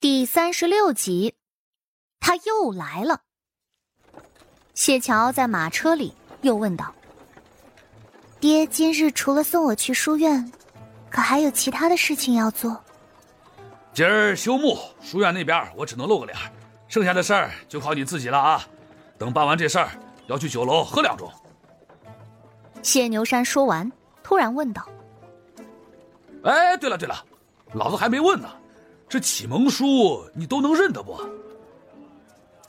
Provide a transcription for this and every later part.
第三十六集，他又来了。谢桥在马车里又问道：“爹，今日除了送我去书院，可还有其他的事情要做？”今儿休沐，书院那边我只能露个脸，剩下的事儿就靠你自己了啊！等办完这事儿，要去酒楼喝两盅。谢牛山说完，突然问道：“哎，对了对了，老子还没问呢。”这启蒙书你都能认得不？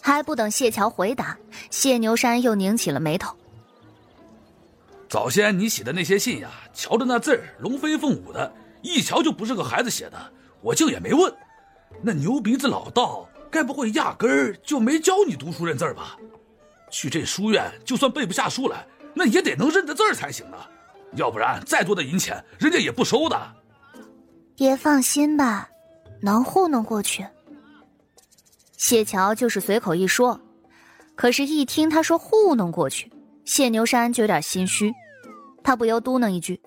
还不等谢桥回答，谢牛山又拧起了眉头。早先你写的那些信呀，瞧着那字儿龙飞凤舞的，一瞧就不是个孩子写的，我竟也没问。那牛鼻子老道，该不会压根儿就没教你读书认字吧？去这书院，就算背不下书来，那也得能认得字儿才行啊，要不然再多的银钱，人家也不收的。爹放心吧。能糊弄过去。谢桥就是随口一说，可是，一听他说糊弄过去，谢牛山就有点心虚，他不由嘟囔一句：“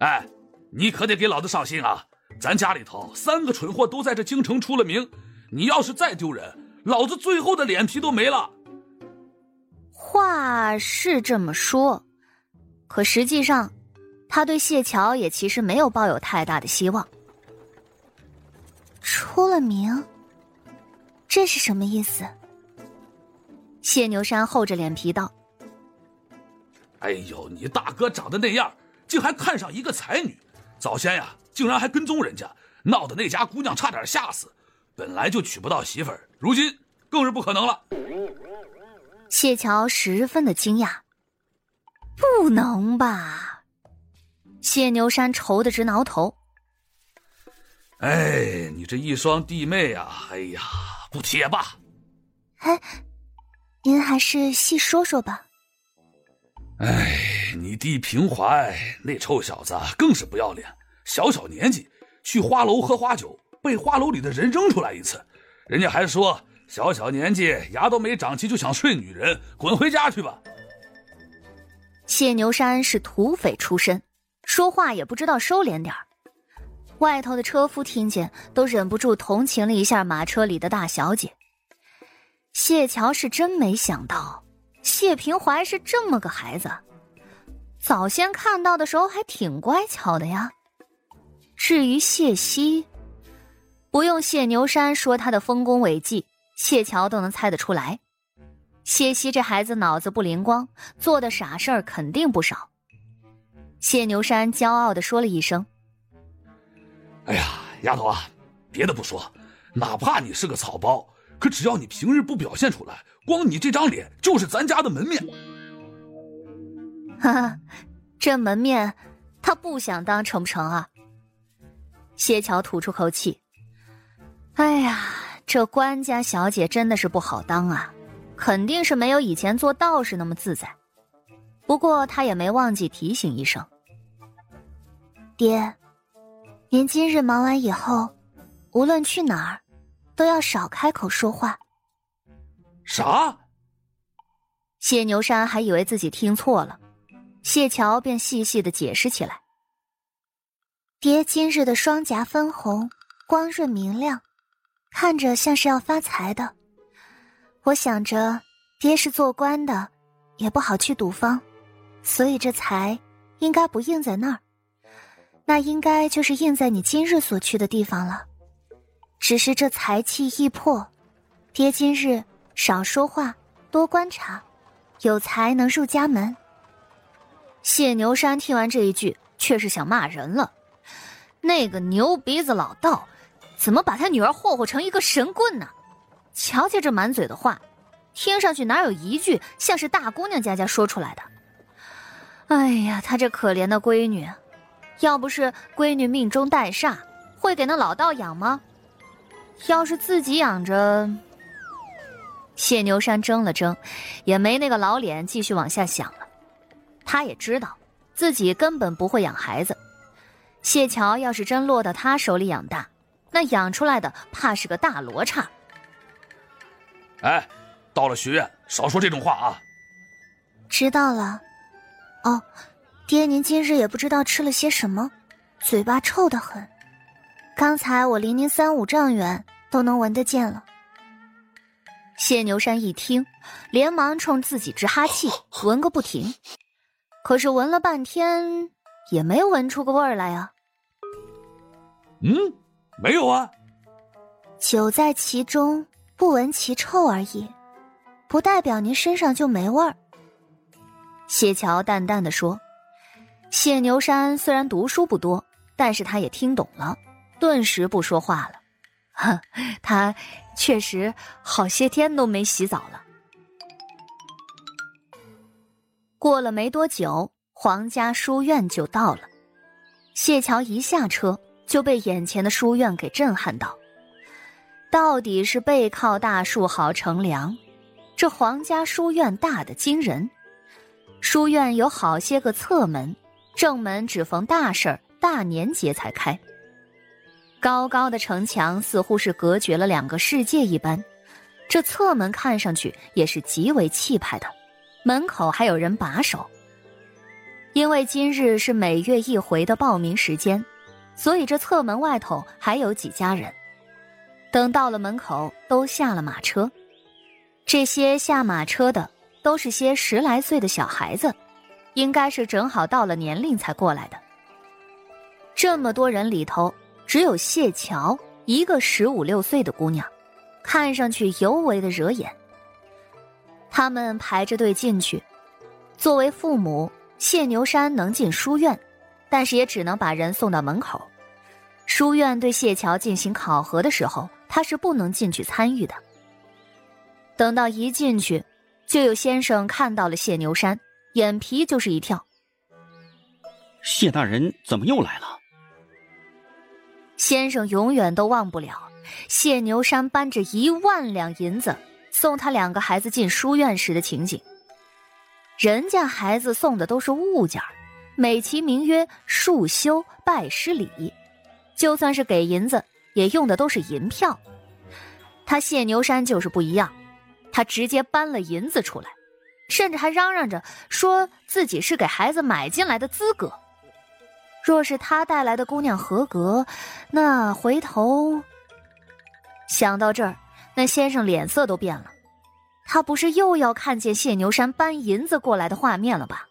哎，你可得给老子上心啊！咱家里头三个蠢货都在这京城出了名，你要是再丢人，老子最后的脸皮都没了。”话是这么说，可实际上，他对谢桥也其实没有抱有太大的希望。出了名，这是什么意思？谢牛山厚着脸皮道：“哎呦，你大哥长得那样，竟还看上一个才女，早先呀，竟然还跟踪人家，闹得那家姑娘差点吓死，本来就娶不到媳妇儿，如今更是不可能了。”谢桥十分的惊讶：“不能吧？”谢牛山愁得直挠头。哎，你这一双弟妹呀，哎呀，不提也罢。哎，您还是细说说吧。哎，你弟平怀那臭小子更是不要脸，小小年纪去花楼喝花酒，被花楼里的人扔出来一次，人家还说小小年纪牙都没长齐就想睡女人，滚回家去吧。谢牛山是土匪出身，说话也不知道收敛点儿。外头的车夫听见，都忍不住同情了一下马车里的大小姐。谢桥是真没想到，谢平怀是这么个孩子。早先看到的时候还挺乖巧的呀。至于谢希，不用谢牛山说他的丰功伟绩，谢桥都能猜得出来。谢希这孩子脑子不灵光，做的傻事儿肯定不少。谢牛山骄傲的说了一声。丫头啊，别的不说，哪怕你是个草包，可只要你平日不表现出来，光你这张脸就是咱家的门面。哈哈，这门面，他不想当成不成啊？谢桥吐出口气。哎呀，这官家小姐真的是不好当啊，肯定是没有以前做道士那么自在。不过他也没忘记提醒一声，爹。您今日忙完以后，无论去哪儿，都要少开口说话。啥？谢牛山还以为自己听错了，谢桥便细细的解释起来。爹今日的双颊分红，光润明亮，看着像是要发财的。我想着，爹是做官的，也不好去赌坊，所以这财应该不应在那儿。那应该就是印在你今日所去的地方了，只是这财气易破，爹今日少说话，多观察，有才能入家门。谢牛山听完这一句，却是想骂人了。那个牛鼻子老道，怎么把他女儿霍霍成一个神棍呢？瞧瞧这满嘴的话，听上去哪有一句像是大姑娘家家说出来的？哎呀，他这可怜的闺女。要不是闺女命中带煞，会给那老道养吗？要是自己养着，谢牛山怔了怔，也没那个老脸继续往下想了。他也知道自己根本不会养孩子，谢桥要是真落到他手里养大，那养出来的怕是个大罗刹。哎，到了学院少说这种话啊！知道了。哦。爹，您今日也不知道吃了些什么，嘴巴臭得很，刚才我离您三五丈远都能闻得见了。谢牛山一听，连忙冲自己直哈气，闻个不停。可是闻了半天，也没闻出个味儿来啊。嗯，没有啊。酒在其中，不闻其臭而已，不代表您身上就没味儿。谢桥淡淡的说：“谢牛山虽然读书不多，但是他也听懂了，顿时不说话了。哼，他确实好些天都没洗澡了。”过了没多久，皇家书院就到了。谢桥一下车，就被眼前的书院给震撼到。到底是背靠大树好乘凉，这皇家书院大的惊人。书院有好些个侧门，正门只逢大事儿、大年节才开。高高的城墙似乎是隔绝了两个世界一般，这侧门看上去也是极为气派的，门口还有人把守。因为今日是每月一回的报名时间，所以这侧门外头还有几家人。等到了门口，都下了马车。这些下马车的。都是些十来岁的小孩子，应该是正好到了年龄才过来的。这么多人里头，只有谢桥一个十五六岁的姑娘，看上去尤为的惹眼。他们排着队进去，作为父母，谢牛山能进书院，但是也只能把人送到门口。书院对谢桥进行考核的时候，他是不能进去参与的。等到一进去。就有先生看到了谢牛山，眼皮就是一跳。谢大人怎么又来了？先生永远都忘不了谢牛山搬着一万两银子送他两个孩子进书院时的情景。人家孩子送的都是物件美其名曰束修拜师礼，就算是给银子，也用的都是银票。他谢牛山就是不一样。他直接搬了银子出来，甚至还嚷嚷着说自己是给孩子买进来的资格。若是他带来的姑娘合格，那回头想到这儿，那先生脸色都变了。他不是又要看见谢牛山搬银子过来的画面了吧？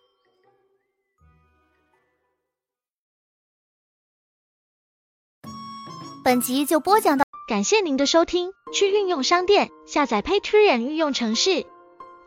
本集就播讲到。感谢您的收听，去运用商店下载 Patreon 运用城市，